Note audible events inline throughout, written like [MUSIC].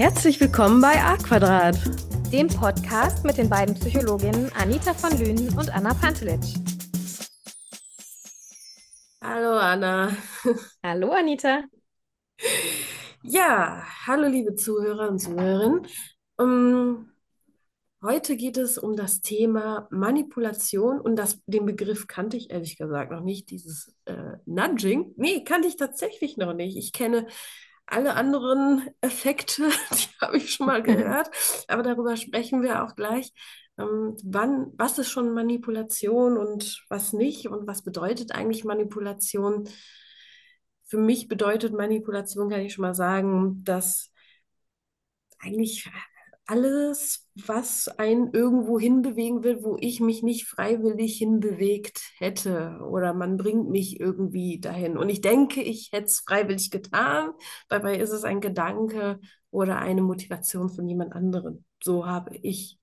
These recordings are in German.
Herzlich willkommen bei A Quadrat, dem Podcast mit den beiden Psychologinnen Anita von Lünen und Anna Pantelic. Hallo Anna. [LAUGHS] Hallo Anita. Ja, hallo liebe Zuhörer und Zuhörerinnen. Um, heute geht es um das Thema Manipulation und das, den Begriff kannte ich ehrlich gesagt noch nicht, dieses äh, Nudging. Nee, kannte ich tatsächlich noch nicht. Ich kenne alle anderen Effekte, [LAUGHS] die habe ich schon mal gehört, aber darüber sprechen wir auch gleich. Ähm, wann, was ist schon Manipulation und was nicht und was bedeutet eigentlich Manipulation? Für mich bedeutet Manipulation, kann ich schon mal sagen, dass eigentlich alles, was einen irgendwo hinbewegen will, wo ich mich nicht freiwillig hinbewegt hätte oder man bringt mich irgendwie dahin. Und ich denke, ich hätte es freiwillig getan. Dabei ist es ein Gedanke oder eine Motivation von jemand anderem. So habe ich,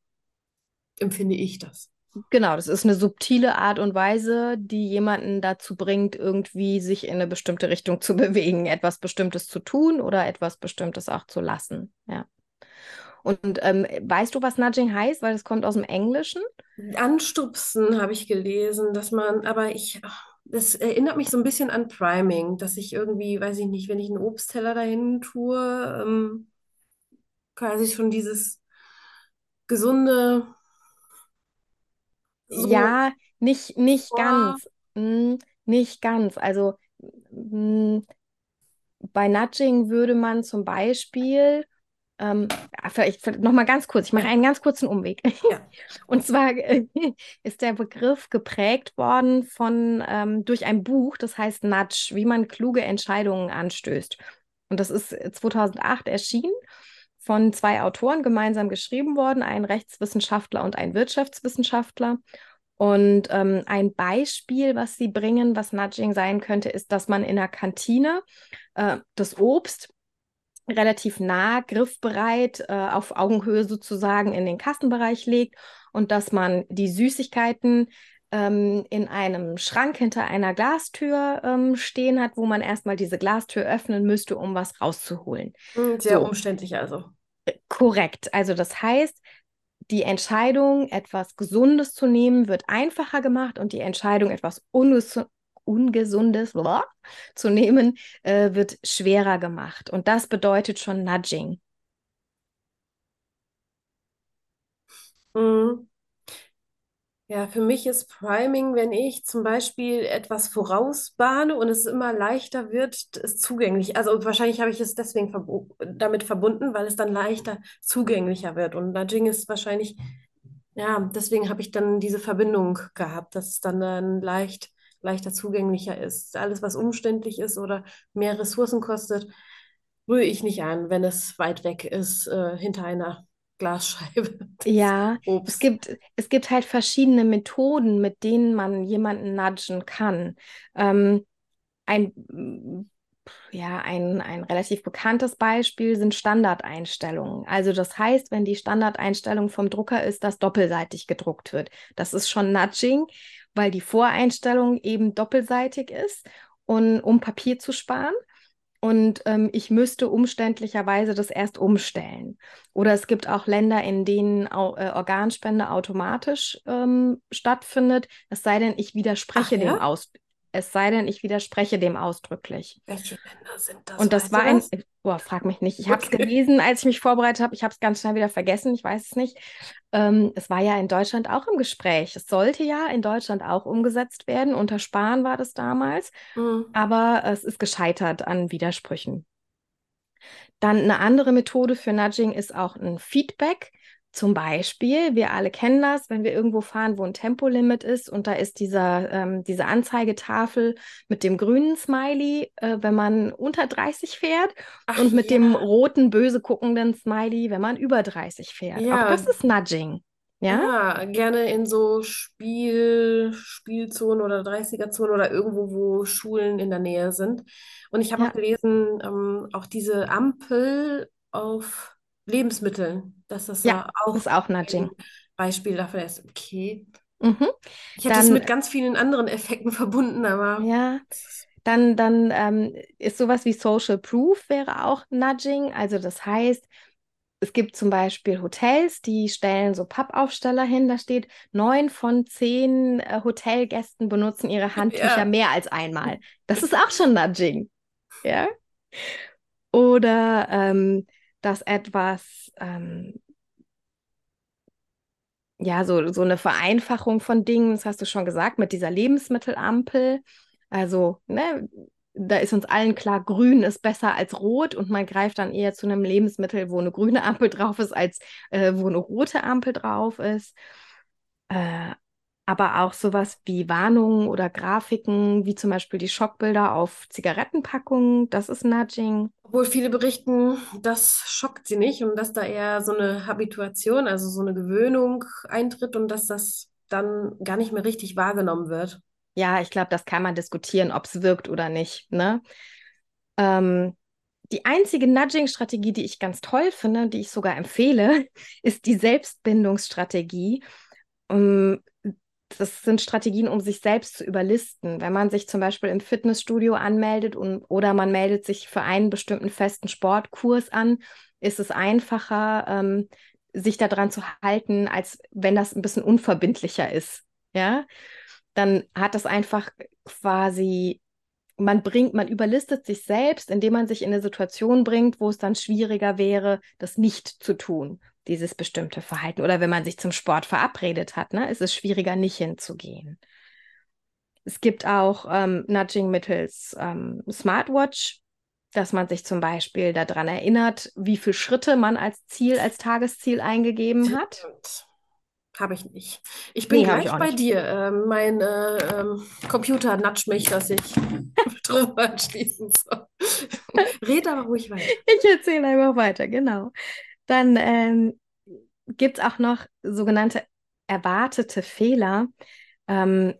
empfinde ich das. Genau, das ist eine subtile Art und Weise, die jemanden dazu bringt, irgendwie sich in eine bestimmte Richtung zu [LAUGHS] bewegen, etwas Bestimmtes zu tun oder etwas Bestimmtes auch zu lassen. Ja. Und ähm, weißt du, was Nudging heißt? Weil das kommt aus dem Englischen. Anstupsen habe ich gelesen, dass man, aber ich, das erinnert mich so ein bisschen an Priming, dass ich irgendwie, weiß ich nicht, wenn ich einen Obstteller dahin tue, ähm, quasi schon dieses gesunde. So ja, nicht, nicht ganz. Hm, nicht ganz. Also hm, bei Nudging würde man zum Beispiel ähm, vielleicht noch mal ganz kurz, ich mache einen ganz kurzen Umweg. Ja. [LAUGHS] Und zwar äh, ist der Begriff geprägt worden von ähm, durch ein Buch, das heißt Nudge, wie man kluge Entscheidungen anstößt. Und das ist 2008 erschienen, von zwei Autoren gemeinsam geschrieben worden, ein Rechtswissenschaftler und ein Wirtschaftswissenschaftler. Und ähm, ein Beispiel, was sie bringen, was Nudging sein könnte, ist, dass man in der Kantine äh, das Obst relativ nah, griffbereit, äh, auf Augenhöhe sozusagen in den Kassenbereich legt und dass man die Süßigkeiten ähm, in einem Schrank hinter einer Glastür ähm, stehen hat, wo man erstmal diese Glastür öffnen müsste, um was rauszuholen. Hm, sehr so. umständlich also. Äh, korrekt. Also das heißt, die Entscheidung, etwas Gesundes zu nehmen, wird einfacher gemacht und die Entscheidung, etwas Unges Ungesundes blah, zu nehmen, äh, wird schwerer gemacht. Und das bedeutet schon Nudging. Mhm. Ja, für mich ist Priming, wenn ich zum Beispiel etwas vorausbahne und es immer leichter wird, ist zugänglich. Also wahrscheinlich habe ich es deswegen verbo damit verbunden, weil es dann leichter zugänglicher wird. Und Nudging ist wahrscheinlich, ja, deswegen habe ich dann diese Verbindung gehabt, dass es dann, dann leicht leichter zugänglicher ist. Alles, was umständlich ist oder mehr Ressourcen kostet, rühre ich nicht an, wenn es weit weg ist, äh, hinter einer Glasscheibe. [LAUGHS] Ja, es gibt, es gibt halt verschiedene Methoden, mit denen man jemanden nudgen kann. Ähm, ein, ja, ein, ein relativ bekanntes Beispiel sind Standardeinstellungen. Also das heißt, wenn die Standardeinstellung vom Drucker ist, dass doppelseitig gedruckt wird. Das ist schon Nudging, weil die Voreinstellung eben doppelseitig ist, und, um Papier zu sparen. Und ähm, ich müsste umständlicherweise das erst umstellen. Oder es gibt auch Länder, in denen auch, äh, Organspende automatisch ähm, stattfindet, es sei denn, ich widerspreche Ach, ja? dem Aus es sei denn, ich widerspreche dem ausdrücklich. Welche Länder sind das? Und das war ein, [LAUGHS] boah, frag mich nicht. Ich okay. habe es gelesen, als ich mich vorbereitet habe. Ich habe es ganz schnell wieder vergessen. Ich weiß es nicht. Ähm, es war ja in Deutschland auch im Gespräch. Es sollte ja in Deutschland auch umgesetzt werden. Unter Spahn war das damals. Mhm. Aber es ist gescheitert an Widersprüchen. Dann eine andere Methode für Nudging ist auch ein Feedback. Zum Beispiel, wir alle kennen das, wenn wir irgendwo fahren, wo ein Tempolimit ist und da ist dieser, ähm, diese Anzeigetafel mit dem grünen Smiley, äh, wenn man unter 30 fährt Ach, und mit ja. dem roten, böse guckenden Smiley, wenn man über 30 fährt. Ja. Auch das ist Nudging. Ja? ja, gerne in so Spiel, Spielzonen oder 30er-Zonen oder irgendwo, wo Schulen in der Nähe sind. Und ich habe ja. auch gelesen, ähm, auch diese Ampel auf Lebensmitteln, dass das ja, auch, ist auch Nudging. Beispiel dafür ist. Okay. Mhm. Ich habe das mit ganz vielen anderen Effekten [LAUGHS] verbunden, aber. Ja. Dann, dann ähm, ist sowas wie Social Proof wäre auch Nudging. Also das heißt, es gibt zum Beispiel Hotels, die stellen so Pappaufsteller hin, da steht, neun von zehn äh, Hotelgästen benutzen ihre Handtücher ja. mehr als einmal. Das ist auch schon Nudging. Ja. Oder ähm, dass etwas, ähm, ja, so, so eine Vereinfachung von Dingen, das hast du schon gesagt, mit dieser Lebensmittelampel. Also, ne, da ist uns allen klar, grün ist besser als rot und man greift dann eher zu einem Lebensmittel, wo eine grüne Ampel drauf ist, als äh, wo eine rote Ampel drauf ist. Äh, aber auch sowas wie Warnungen oder Grafiken, wie zum Beispiel die Schockbilder auf Zigarettenpackungen, das ist Nudging. Obwohl viele berichten, das schockt sie nicht und dass da eher so eine Habituation, also so eine Gewöhnung eintritt und dass das dann gar nicht mehr richtig wahrgenommen wird. Ja, ich glaube, das kann man diskutieren, ob es wirkt oder nicht. Ne? Ähm, die einzige Nudging-Strategie, die ich ganz toll finde, die ich sogar empfehle, [LAUGHS] ist die Selbstbindungsstrategie. Um, ähm, das sind Strategien, um sich selbst zu überlisten. Wenn man sich zum Beispiel im Fitnessstudio anmeldet und, oder man meldet sich für einen bestimmten festen Sportkurs an, ist es einfacher, ähm, sich daran zu halten, als wenn das ein bisschen unverbindlicher ist. Ja, dann hat das einfach quasi, man bringt, man überlistet sich selbst, indem man sich in eine Situation bringt, wo es dann schwieriger wäre, das nicht zu tun, dieses bestimmte Verhalten. Oder wenn man sich zum Sport verabredet hat, ne, ist es schwieriger, nicht hinzugehen. Es gibt auch ähm, Nudging mittels ähm, Smartwatch, dass man sich zum Beispiel daran erinnert, wie viele Schritte man als Ziel, als Tagesziel eingegeben hat. Habe ich nicht. Ich bin nee, gleich bei nicht. dir. Ähm, mein äh, ähm, Computer natscht mich, dass ich [LAUGHS] drum anschließen soll. Red aber ruhig weiter. Ich erzähle einfach weiter, genau. Dann ähm, gibt es auch noch sogenannte erwartete Fehler. Ähm,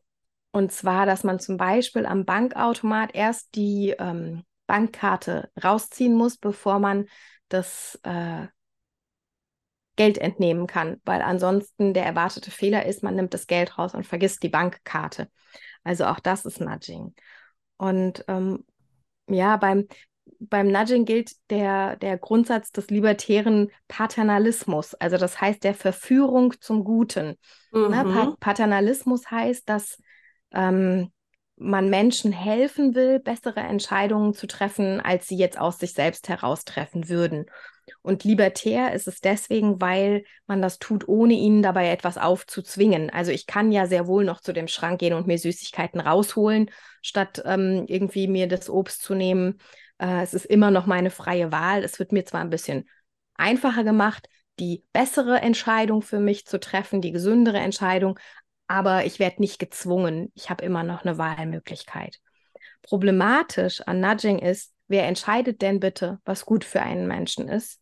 und zwar, dass man zum Beispiel am Bankautomat erst die ähm, Bankkarte rausziehen muss, bevor man das äh, Geld entnehmen kann, weil ansonsten der erwartete Fehler ist, man nimmt das Geld raus und vergisst die Bankkarte. Also auch das ist Nudging. Und ähm, ja, beim, beim Nudging gilt der, der Grundsatz des libertären Paternalismus, also das heißt der Verführung zum Guten. Ne, mhm. Ne? Pa Paternalismus heißt, dass ähm, man Menschen helfen will, bessere Entscheidungen zu treffen, als sie jetzt aus sich selbst heraus treffen würden. Und libertär ist es deswegen, weil man das tut, ohne ihnen dabei etwas aufzuzwingen. Also ich kann ja sehr wohl noch zu dem Schrank gehen und mir Süßigkeiten rausholen, statt ähm, irgendwie mir das Obst zu nehmen. Äh, es ist immer noch meine freie Wahl. Es wird mir zwar ein bisschen einfacher gemacht, die bessere Entscheidung für mich zu treffen, die gesündere Entscheidung, aber ich werde nicht gezwungen. Ich habe immer noch eine Wahlmöglichkeit. Problematisch an Nudging ist, wer entscheidet denn bitte, was gut für einen Menschen ist?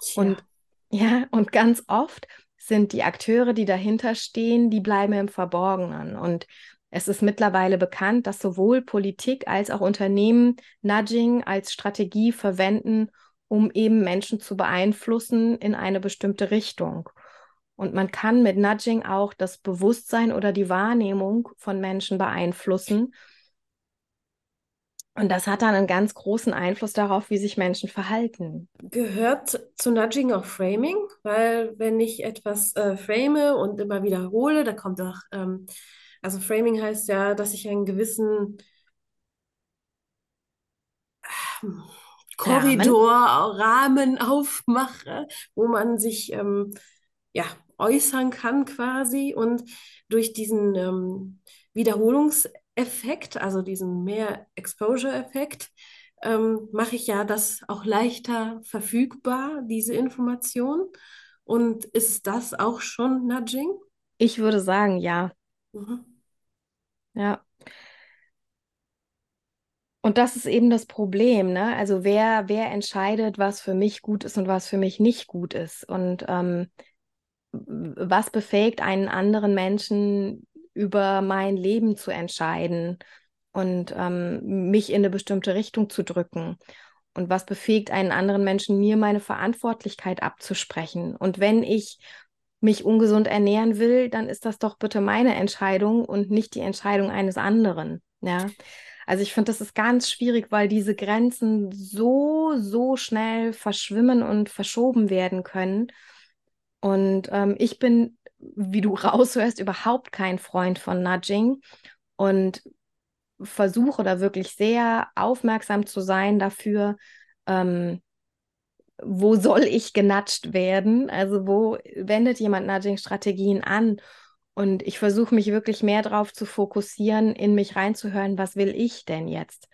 Tja. Und ja, und ganz oft sind die Akteure, die dahinter stehen, die bleiben im Verborgenen. Und es ist mittlerweile bekannt, dass sowohl Politik als auch Unternehmen Nudging als Strategie verwenden, um eben Menschen zu beeinflussen in eine bestimmte Richtung. Und man kann mit Nudging auch das Bewusstsein oder die Wahrnehmung von Menschen beeinflussen und das hat dann einen ganz großen Einfluss darauf, wie sich Menschen verhalten. Gehört zu Nudging auch Framing? Weil wenn ich etwas äh, frame und immer wiederhole, da kommt auch, ähm, also Framing heißt ja, dass ich einen gewissen ähm, Korridor, Rahmen. Rahmen aufmache, wo man sich ähm, ja, äußern kann quasi. Und durch diesen ähm, Wiederholungs Effekt, also diesen mehr Exposure-Effekt, ähm, mache ich ja das auch leichter verfügbar, diese Information. Und ist das auch schon Nudging? Ich würde sagen, ja. Mhm. Ja. Und das ist eben das Problem, ne? Also wer, wer entscheidet, was für mich gut ist und was für mich nicht gut ist? Und ähm, was befähigt einen anderen Menschen, über mein Leben zu entscheiden und ähm, mich in eine bestimmte Richtung zu drücken. Und was befähigt einen anderen Menschen, mir meine Verantwortlichkeit abzusprechen? Und wenn ich mich ungesund ernähren will, dann ist das doch bitte meine Entscheidung und nicht die Entscheidung eines anderen. Ja. Also ich finde, das ist ganz schwierig, weil diese Grenzen so, so schnell verschwimmen und verschoben werden können. Und ähm, ich bin, wie du [LAUGHS] raushörst, überhaupt kein Freund von Nudging und versuche da wirklich sehr aufmerksam zu sein dafür, ähm, wo soll ich genatscht werden? Also wo wendet jemand Nudging-Strategien an? Und ich versuche mich wirklich mehr darauf zu fokussieren, in mich reinzuhören, was will ich denn jetzt?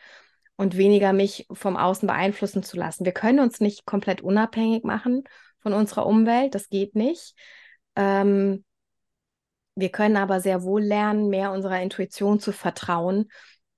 Und weniger mich vom Außen beeinflussen zu lassen. Wir können uns nicht komplett unabhängig machen von unserer Umwelt, das geht nicht. Ähm, wir können aber sehr wohl lernen, mehr unserer Intuition zu vertrauen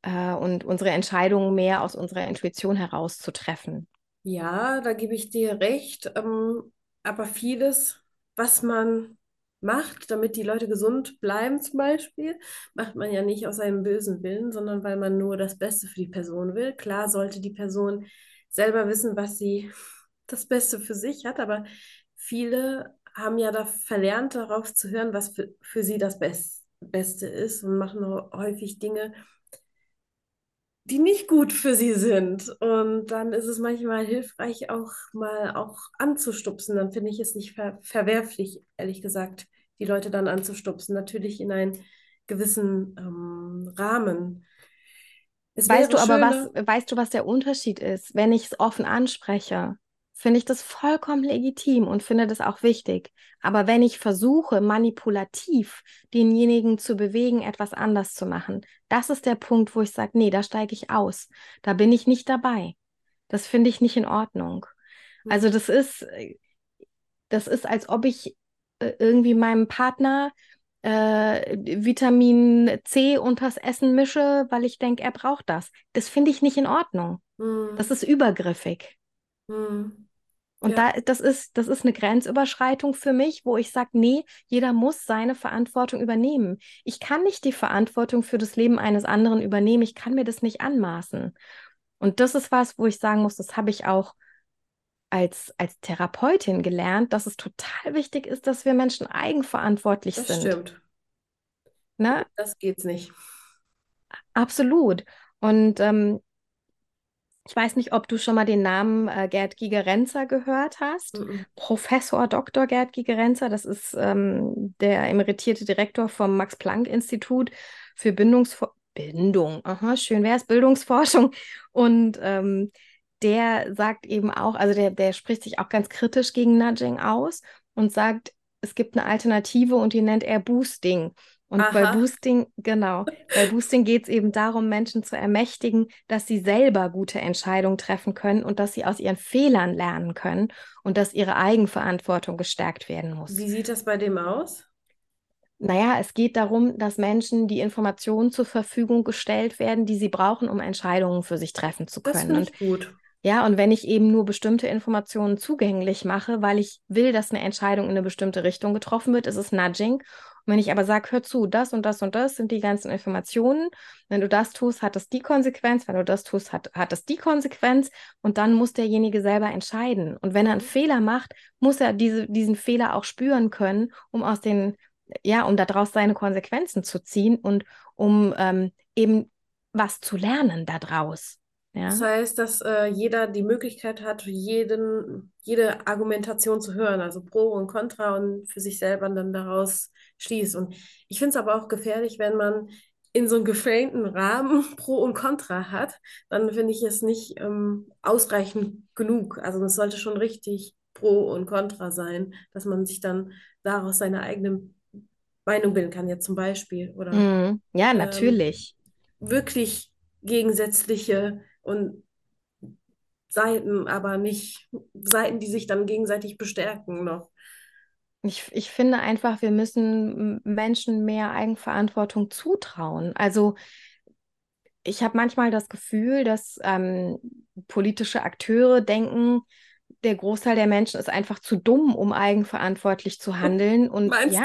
äh, und unsere Entscheidungen mehr aus unserer Intuition heraus zu treffen. Ja, da gebe ich dir recht. Ähm, aber vieles, was man macht, damit die Leute gesund bleiben zum Beispiel, macht man ja nicht aus einem bösen Willen, sondern weil man nur das Beste für die Person will. Klar sollte die Person selber wissen, was sie [LAUGHS] das Beste für sich hat, aber viele haben ja da verlernt, darauf zu hören, was für, für sie das Best, Beste ist und machen häufig Dinge, die nicht gut für sie sind. Und dann ist es manchmal hilfreich, auch mal auch anzustupsen. Dann finde ich es nicht ver verwerflich, ehrlich gesagt, die Leute dann anzustupsen. Natürlich in einen gewissen ähm, Rahmen. Es weißt du aber, was, weißt du, was der Unterschied ist, wenn ich es offen anspreche? Finde ich das vollkommen legitim und finde das auch wichtig. Aber wenn ich versuche, manipulativ denjenigen zu bewegen, etwas anders zu machen, das ist der Punkt, wo ich sage, nee, da steige ich aus. Da bin ich nicht dabei. Das finde ich nicht in Ordnung. Mhm. Also das ist, das ist, als ob ich äh, irgendwie meinem Partner äh, Vitamin C unters Essen mische, weil ich denke, er braucht das. Das finde ich nicht in Ordnung. Mhm. Das ist übergriffig. Mhm. Und ja. da, das ist, das ist eine Grenzüberschreitung für mich, wo ich sage, nee, jeder muss seine Verantwortung übernehmen. Ich kann nicht die Verantwortung für das Leben eines anderen übernehmen. Ich kann mir das nicht anmaßen. Und das ist was, wo ich sagen muss, das habe ich auch als, als Therapeutin gelernt, dass es total wichtig ist, dass wir Menschen eigenverantwortlich das sind. Stimmt. Ne? Das geht's nicht. Absolut. Und ähm, ich weiß nicht, ob du schon mal den Namen äh, Gerd Gigerenzer gehört hast. Mhm. Professor Dr. Gerd Gigerenzer, das ist ähm, der emeritierte Direktor vom Max-Planck-Institut für Bindungsfor Bindung. Aha, schön wäre es, Bildungsforschung. Und ähm, der sagt eben auch, also der, der spricht sich auch ganz kritisch gegen Nudging aus und sagt, es gibt eine Alternative und die nennt er Boosting. Und Aha. bei Boosting, genau, bei [LAUGHS] Boosting geht es eben darum, Menschen zu ermächtigen, dass sie selber gute Entscheidungen treffen können und dass sie aus ihren Fehlern lernen können und dass ihre Eigenverantwortung gestärkt werden muss. Wie sieht das bei dem aus? Naja, es geht darum, dass Menschen die Informationen zur Verfügung gestellt werden, die sie brauchen, um Entscheidungen für sich treffen zu können. Das ich gut. Ja, und wenn ich eben nur bestimmte Informationen zugänglich mache, weil ich will, dass eine Entscheidung in eine bestimmte Richtung getroffen wird, ist es Nudging. Wenn ich aber sage, hör zu, das und das und das sind die ganzen Informationen. Wenn du das tust, hat das die Konsequenz. Wenn du das tust, hat, hat das die Konsequenz. Und dann muss derjenige selber entscheiden. Und wenn er einen Fehler macht, muss er diese, diesen Fehler auch spüren können, um aus den, ja, um daraus seine Konsequenzen zu ziehen und um ähm, eben was zu lernen daraus. Ja. Das heißt, dass äh, jeder die Möglichkeit hat, jeden, jede Argumentation zu hören, also Pro und Contra und für sich selber dann daraus schließt. Und ich finde es aber auch gefährlich, wenn man in so einem geframten Rahmen [LAUGHS] Pro und Contra hat, dann finde ich es nicht ähm, ausreichend genug. Also es sollte schon richtig Pro und Contra sein, dass man sich dann daraus seine eigene Meinung bilden kann, jetzt zum Beispiel. Oder, mm, ja, natürlich. Ähm, wirklich gegensätzliche und Seiten, aber nicht Seiten, die sich dann gegenseitig bestärken noch. Ich, ich finde einfach, wir müssen Menschen mehr Eigenverantwortung zutrauen. Also ich habe manchmal das Gefühl, dass ähm, politische Akteure denken, der Großteil der Menschen ist einfach zu dumm, um eigenverantwortlich zu handeln. [LAUGHS] Und Meinst ja,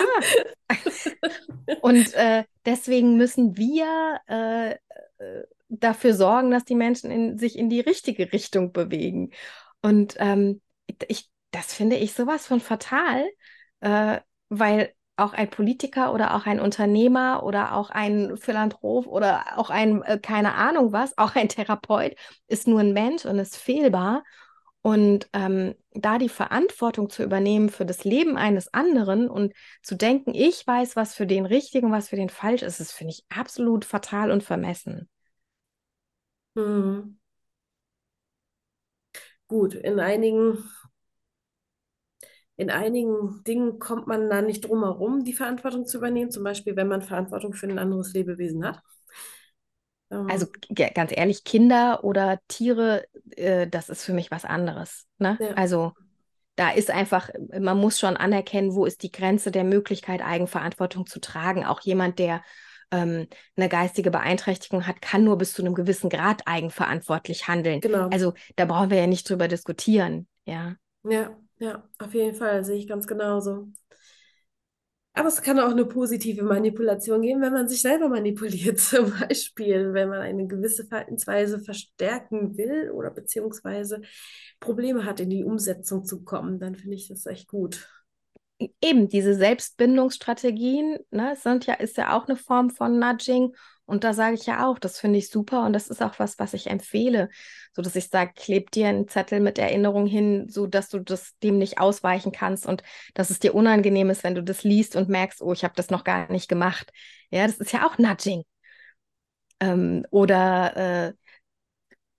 [LAUGHS] und äh, deswegen müssen wir äh, äh dafür sorgen, dass die Menschen in, sich in die richtige Richtung bewegen. Und ähm, ich, das finde ich sowas von fatal, äh, weil auch ein Politiker oder auch ein Unternehmer oder auch ein Philanthrop oder auch ein, äh, keine Ahnung was, [LAUGHS] auch ein Therapeut ist nur ein Mensch und ist fehlbar. Und ähm, da die Verantwortung zu übernehmen für das Leben eines anderen und zu denken, ich weiß, was für den richtig und was für den falsch ist, ist, finde ich absolut fatal und vermessen. Hm. Gut, in einigen, in einigen Dingen kommt man da nicht drum herum, die Verantwortung zu übernehmen. Zum Beispiel, wenn man Verantwortung für ein anderes Lebewesen hat. Also ähm. ganz ehrlich, Kinder oder Tiere, äh, das ist für mich was anderes. Ne? Ja. Also da ist einfach, man muss schon anerkennen, wo ist die Grenze der Möglichkeit, Eigenverantwortung zu tragen. Auch jemand, der ähm, eine geistige Beeinträchtigung hat, kann nur bis zu einem gewissen Grad eigenverantwortlich handeln. Genau. Also da brauchen wir ja nicht drüber diskutieren. Ja. Ja, ja, auf jeden Fall sehe ich ganz genauso. Aber es kann auch eine positive Manipulation geben, wenn man sich selber manipuliert. [LAUGHS] Zum Beispiel, wenn man eine gewisse Verhaltensweise verstärken will oder beziehungsweise Probleme hat, in die Umsetzung zu kommen, dann finde ich das echt gut. Eben, diese Selbstbindungsstrategien, ne, sind ja, ist ja auch eine Form von Nudging und da sage ich ja auch, das finde ich super und das ist auch was, was ich empfehle, so dass ich sage, kleb dir einen Zettel mit Erinnerung hin, so dass du das dem nicht ausweichen kannst und dass es dir unangenehm ist, wenn du das liest und merkst, oh, ich habe das noch gar nicht gemacht. Ja, das ist ja auch Nudging. Ähm, oder äh,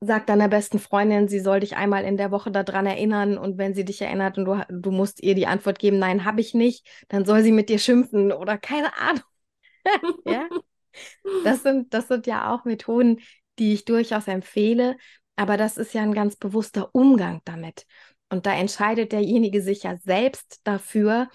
sag deiner besten Freundin, sie soll dich einmal in der Woche daran erinnern und wenn sie dich erinnert und du, du musst ihr die Antwort geben, nein, habe ich nicht, dann soll sie mit dir schimpfen oder keine Ahnung. [LAUGHS] ja? Das sind, das sind ja auch Methoden, die ich durchaus empfehle, aber das ist ja ein ganz bewusster Umgang damit. Und da entscheidet derjenige sich ja selbst dafür,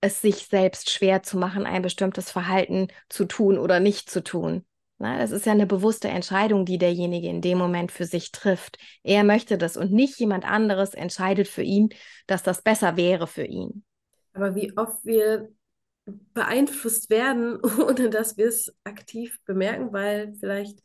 es sich selbst schwer zu machen, ein bestimmtes Verhalten zu tun oder nicht zu tun. Na, das ist ja eine bewusste Entscheidung, die derjenige in dem Moment für sich trifft. Er möchte das und nicht jemand anderes entscheidet für ihn, dass das besser wäre für ihn. Aber wie oft wir beeinflusst werden, [LAUGHS] ohne dass wir es aktiv bemerken, weil vielleicht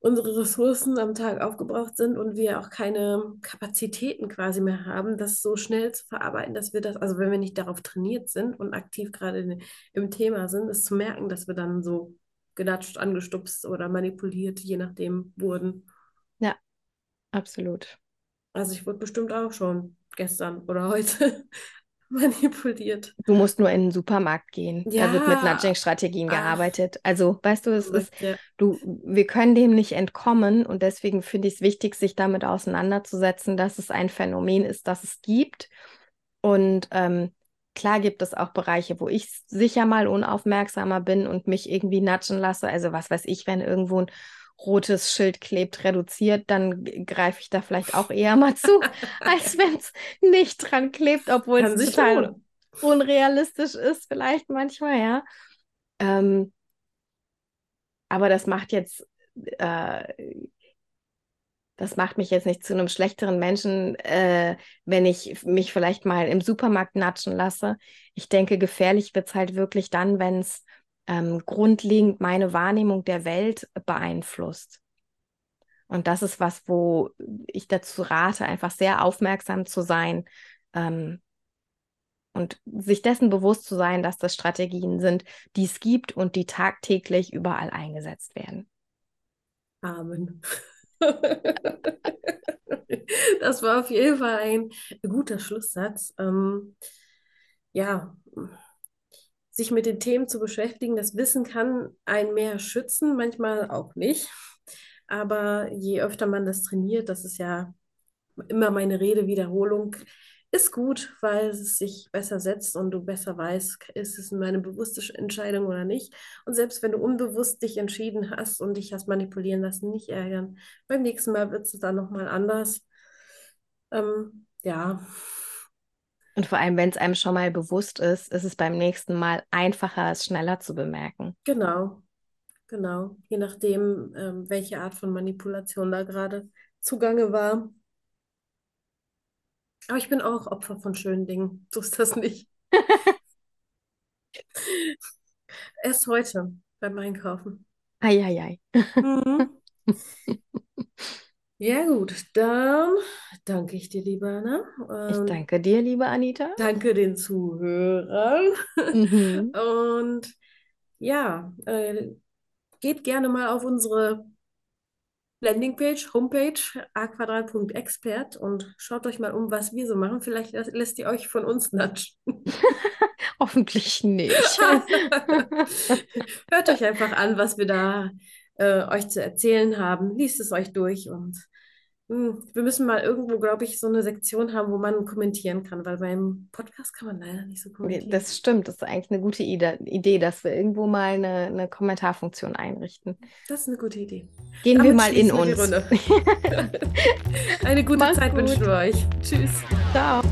unsere Ressourcen am Tag aufgebraucht sind und wir auch keine Kapazitäten quasi mehr haben, das so schnell zu verarbeiten, dass wir das, also wenn wir nicht darauf trainiert sind und aktiv gerade im Thema sind, ist zu merken, dass wir dann so gedatscht, angestupst oder manipuliert, je nachdem, wurden. Ja, absolut. Also ich wurde bestimmt auch schon gestern oder heute [LAUGHS] manipuliert. Du musst nur in den Supermarkt gehen. Ja. Da wird mit Nudging-Strategien gearbeitet. Also, weißt du, es ist, ja. du, wir können dem nicht entkommen und deswegen finde ich es wichtig, sich damit auseinanderzusetzen, dass es ein Phänomen ist, das es gibt. Und ähm, klar gibt es auch Bereiche, wo ich sicher mal unaufmerksamer bin und mich irgendwie natschen lasse. Also, was weiß ich, wenn irgendwo ein rotes Schild klebt, reduziert, dann greife ich da vielleicht auch eher mal zu, [LAUGHS] als wenn es nicht dran klebt, obwohl es total tun. unrealistisch ist, vielleicht manchmal, ja. Ähm, aber das macht jetzt, äh, das macht mich jetzt nicht zu einem schlechteren Menschen, äh, wenn ich mich vielleicht mal im Supermarkt natschen lasse. Ich denke, gefährlich wird es halt wirklich dann, wenn es ähm, grundlegend meine Wahrnehmung der Welt beeinflusst. Und das ist was, wo ich dazu rate, einfach sehr aufmerksam zu sein ähm, und sich dessen bewusst zu sein, dass das Strategien sind, die es gibt und die tagtäglich überall eingesetzt werden. Amen. [LAUGHS] das war auf jeden Fall ein guter Schlusssatz. Ähm, ja, sich mit den Themen zu beschäftigen. Das Wissen kann einen mehr schützen, manchmal auch nicht. Aber je öfter man das trainiert, das ist ja immer meine Rede, Wiederholung, ist gut, weil es sich besser setzt und du besser weißt, ist es meine bewusste Entscheidung oder nicht. Und selbst wenn du unbewusst dich entschieden hast und dich hast manipulieren lassen, nicht ärgern. Beim nächsten Mal wird es dann nochmal anders. Ähm, ja, und vor allem, wenn es einem schon mal bewusst ist, ist es beim nächsten Mal einfacher, es schneller zu bemerken. Genau, genau. Je nachdem, ähm, welche Art von Manipulation da gerade zugange war. Aber ich bin auch Opfer von schönen Dingen. [LAUGHS] So ist das nicht. [LAUGHS] Erst heute beim Einkaufen. Eieiei. Mhm. [LAUGHS] Ja, gut, dann danke ich dir, liebe Anna. Ich Und danke dir, liebe Anita. danke den Zuhörern. Mhm. Und ja, äh, geht gerne mal auf unsere Landingpage, Homepage a-quadrat.expert und schaut euch mal um, was wir so machen. Vielleicht lässt, ihr euch von uns natschen. [LAUGHS] Hoffentlich nicht. [LAUGHS] Hört euch einfach an, was wir da äh, euch zu erzählen haben. Liest es euch durch und wir müssen mal irgendwo, glaube ich, so eine Sektion haben, wo man kommentieren kann, weil beim Podcast kann man leider nicht so kommentieren. Das stimmt, das ist eigentlich eine gute Ide Idee, dass wir irgendwo mal eine, eine Kommentarfunktion einrichten. Das ist eine gute Idee. Gehen wir Damit mal in wir uns. Runde. [LAUGHS] [LAUGHS] Eine gute Mach's Zeit gut. wünschen wir euch. Tschüss. Ciao.